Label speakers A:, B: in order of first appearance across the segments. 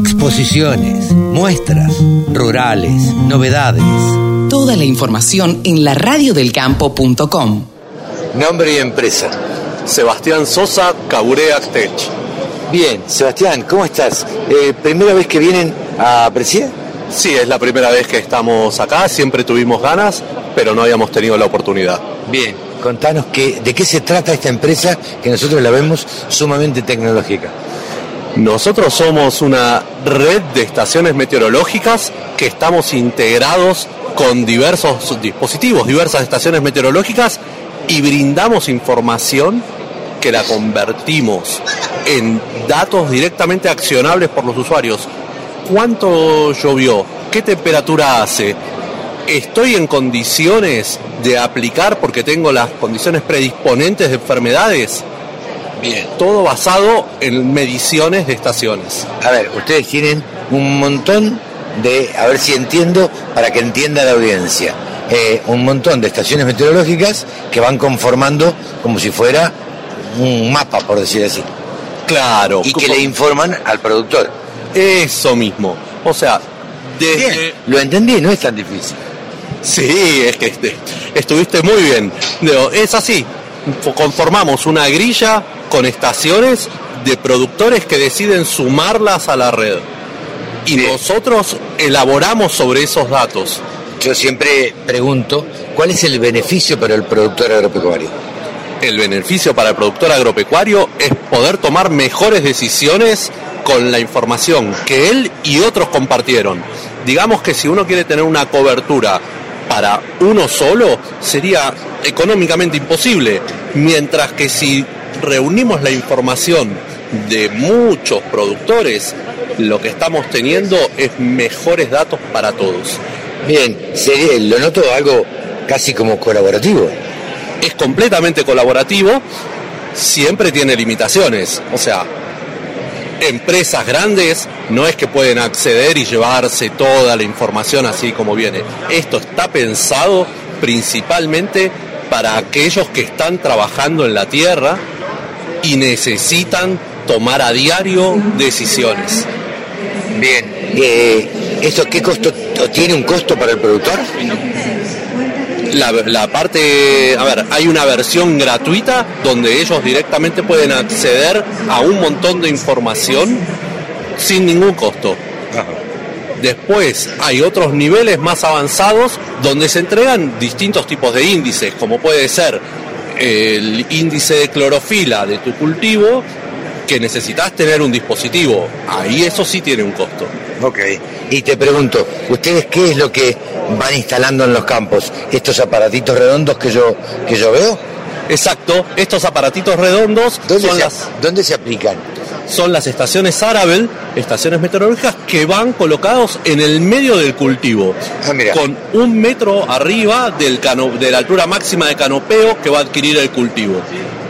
A: exposiciones, muestras, rurales, novedades.
B: Toda la información en la radiodelcampo.com.
C: Nombre y empresa.
D: Sebastián Sosa, Caburea Tech.
C: Bien, Sebastián, ¿cómo estás? Eh, ¿Primera vez que vienen a Presidir?
D: Sí, es la primera vez que estamos acá, siempre tuvimos ganas, pero no habíamos tenido la oportunidad.
C: Bien, contanos que, de qué se trata esta empresa que nosotros la vemos sumamente tecnológica.
D: Nosotros somos una red de estaciones meteorológicas que estamos integrados con diversos dispositivos, diversas estaciones meteorológicas y brindamos información que la convertimos en datos directamente accionables por los usuarios. ¿Cuánto llovió? ¿Qué temperatura hace? ¿Estoy en condiciones de aplicar porque tengo las condiciones predisponentes de enfermedades?
C: Bien.
D: Todo basado en mediciones de estaciones.
C: A ver, ustedes tienen un montón de, a ver si entiendo, para que entienda la audiencia, eh, un montón de estaciones meteorológicas que van conformando como si fuera un mapa, por decir así.
D: Claro.
C: Y que le informan al productor.
D: Eso mismo. O sea, desde...
C: Bien, lo entendí, no es tan difícil.
D: Sí, es que este, estuviste muy bien. Es así. Conformamos una grilla con estaciones de productores que deciden sumarlas a la red. Y nosotros elaboramos sobre esos datos.
C: Yo siempre pregunto, ¿cuál es el beneficio para el productor agropecuario?
D: El beneficio para el productor agropecuario es poder tomar mejores decisiones con la información que él y otros compartieron. Digamos que si uno quiere tener una cobertura para uno solo, sería económicamente imposible. Mientras que si reunimos la información de muchos productores, lo que estamos teniendo es mejores datos para todos.
C: Bien, sería- lo noto algo casi como colaborativo.
D: es completamente colaborativo, siempre tiene limitaciones. O sea, empresas grandes no es que pueden acceder y llevarse toda la información así como viene. Esto está pensado principalmente para aquellos que están trabajando en la tierra y necesitan tomar a diario decisiones.
C: Bien. Eh, ¿Esto qué costo tiene un costo para el productor?
D: La, la parte, a ver, hay una versión gratuita donde ellos directamente pueden acceder a un montón de información sin ningún costo. Después hay otros niveles más avanzados donde se entregan distintos tipos de índices, como puede ser el índice de clorofila de tu cultivo, que necesitas tener un dispositivo. Ahí eso sí tiene un costo.
C: Ok. Y te pregunto, ¿ustedes qué es lo que van instalando en los campos? ¿Estos aparatitos redondos que yo, que yo veo?
D: Exacto, estos aparatitos redondos
C: ¿Dónde,
D: son
C: se,
D: las,
C: ¿Dónde se aplican?
D: Son las estaciones Arabel, estaciones meteorológicas que van colocados en el medio del cultivo,
C: Ah,
D: con un metro arriba del cano- de la altura máxima de canopeo que va a adquirir el cultivo.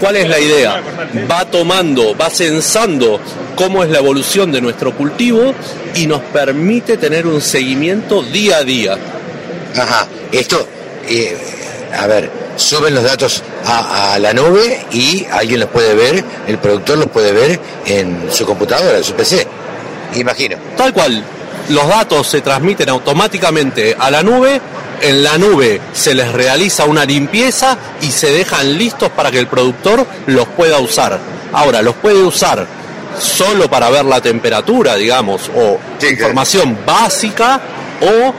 D: ¿Cuál es la idea? Va tomando, va censando cómo es la evolución de nuestro cultivo y nos permite tener un seguimiento día a día.
C: Ajá. Esto, eh, a ver, suben los datos a, a la nube y alguien los puede ver, el productor los puede ver en su computadora, en su PC. Imagino.
D: Tal cual, los datos se transmiten automáticamente a la nube, en la nube se les realiza una limpieza y se dejan listos para que el productor los pueda usar. Ahora, los puede usar solo para ver la temperatura, digamos, o
C: Sí, claro.
D: información básica, o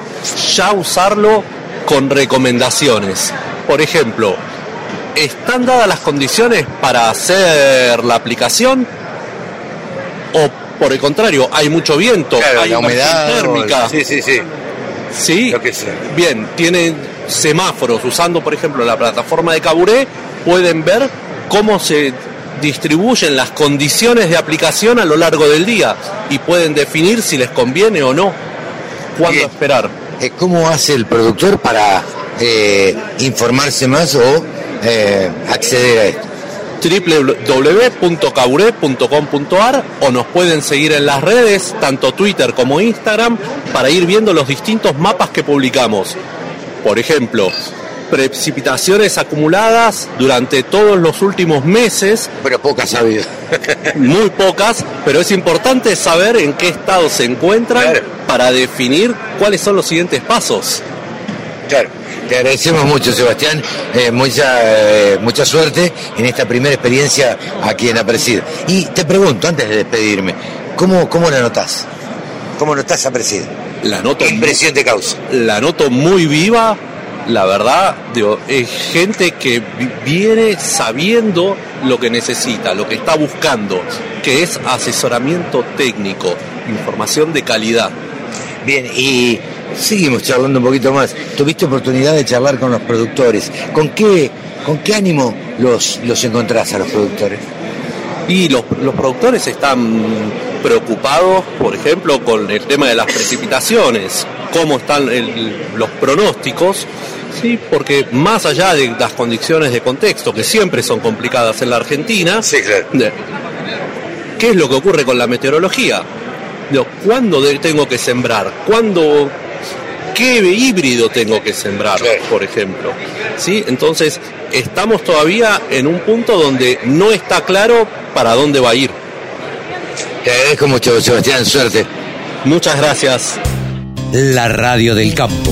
D: ya usarlo con recomendaciones. Por ejemplo, ¿están dadas las condiciones para hacer la aplicación? ¿O por el contrario, hay mucho viento, hay
C: la humedad.
D: térmica?
C: Sí, sí, sí.
D: Sí,
C: Lo que sea.
D: bien, tienen semáforos usando, por ejemplo, la plataforma de Caburé, pueden ver cómo se distribuyen las condiciones de aplicación a lo largo del día y pueden definir si les conviene o no, cuándo
C: Bien.
D: esperar.
C: Eh, ¿Cómo hace el productor para eh, informarse más o eh, acceder a esto?
D: www.caburé.com.ar o nos pueden seguir en las redes, tanto Twitter como Instagram, para ir viendo los distintos mapas que publicamos. Por ejemplo, precipitaciones acumuladas durante todos los últimos meses.
C: Pero pocas ha habido.
D: muy pocas, pero es importante saber en qué estado se encuentran
C: Claro.
D: para definir cuáles son los siguientes pasos.
C: Claro. Te agradecemos mucho, Sebastián. Eh, mucha, eh, mucha suerte en esta primera experiencia aquí en Aparecida. Y te pregunto, antes de despedirme, ¿cómo, cómo la notás? ¿Cómo notás Aparecida?
D: La noto,
C: ¿Qué impresión causa?
D: la noto muy viva, la verdad, digo, es gente que vi- viene sabiendo lo que necesita, lo que está buscando, que es asesoramiento técnico, información de calidad.
C: Bien, y seguimos charlando un poquito más. ¿Tuviste oportunidad de charlar con los productores? ¿Con qué, con qué ánimo los, los encontrás a los productores?
D: Y los, los productores están preocupados, por ejemplo, con el tema de las precipitaciones, cómo están el- los pronósticos, sí, porque más allá de las condiciones de contexto, que siempre son complicadas en la Argentina,
C: Sí, claro.
D: ¿qué es lo que ocurre con la meteorología? ¿Cuándo tengo que sembrar? ¿Cuándo qué híbrido tengo que sembrar,
C: Claro.
D: por ejemplo. ¿Sí? Entonces, estamos todavía en un punto donde no está claro para dónde va a ir.
C: Te agradezco mucho, Sebastián. Suerte.
D: Muchas gracias.
A: La radio del campo.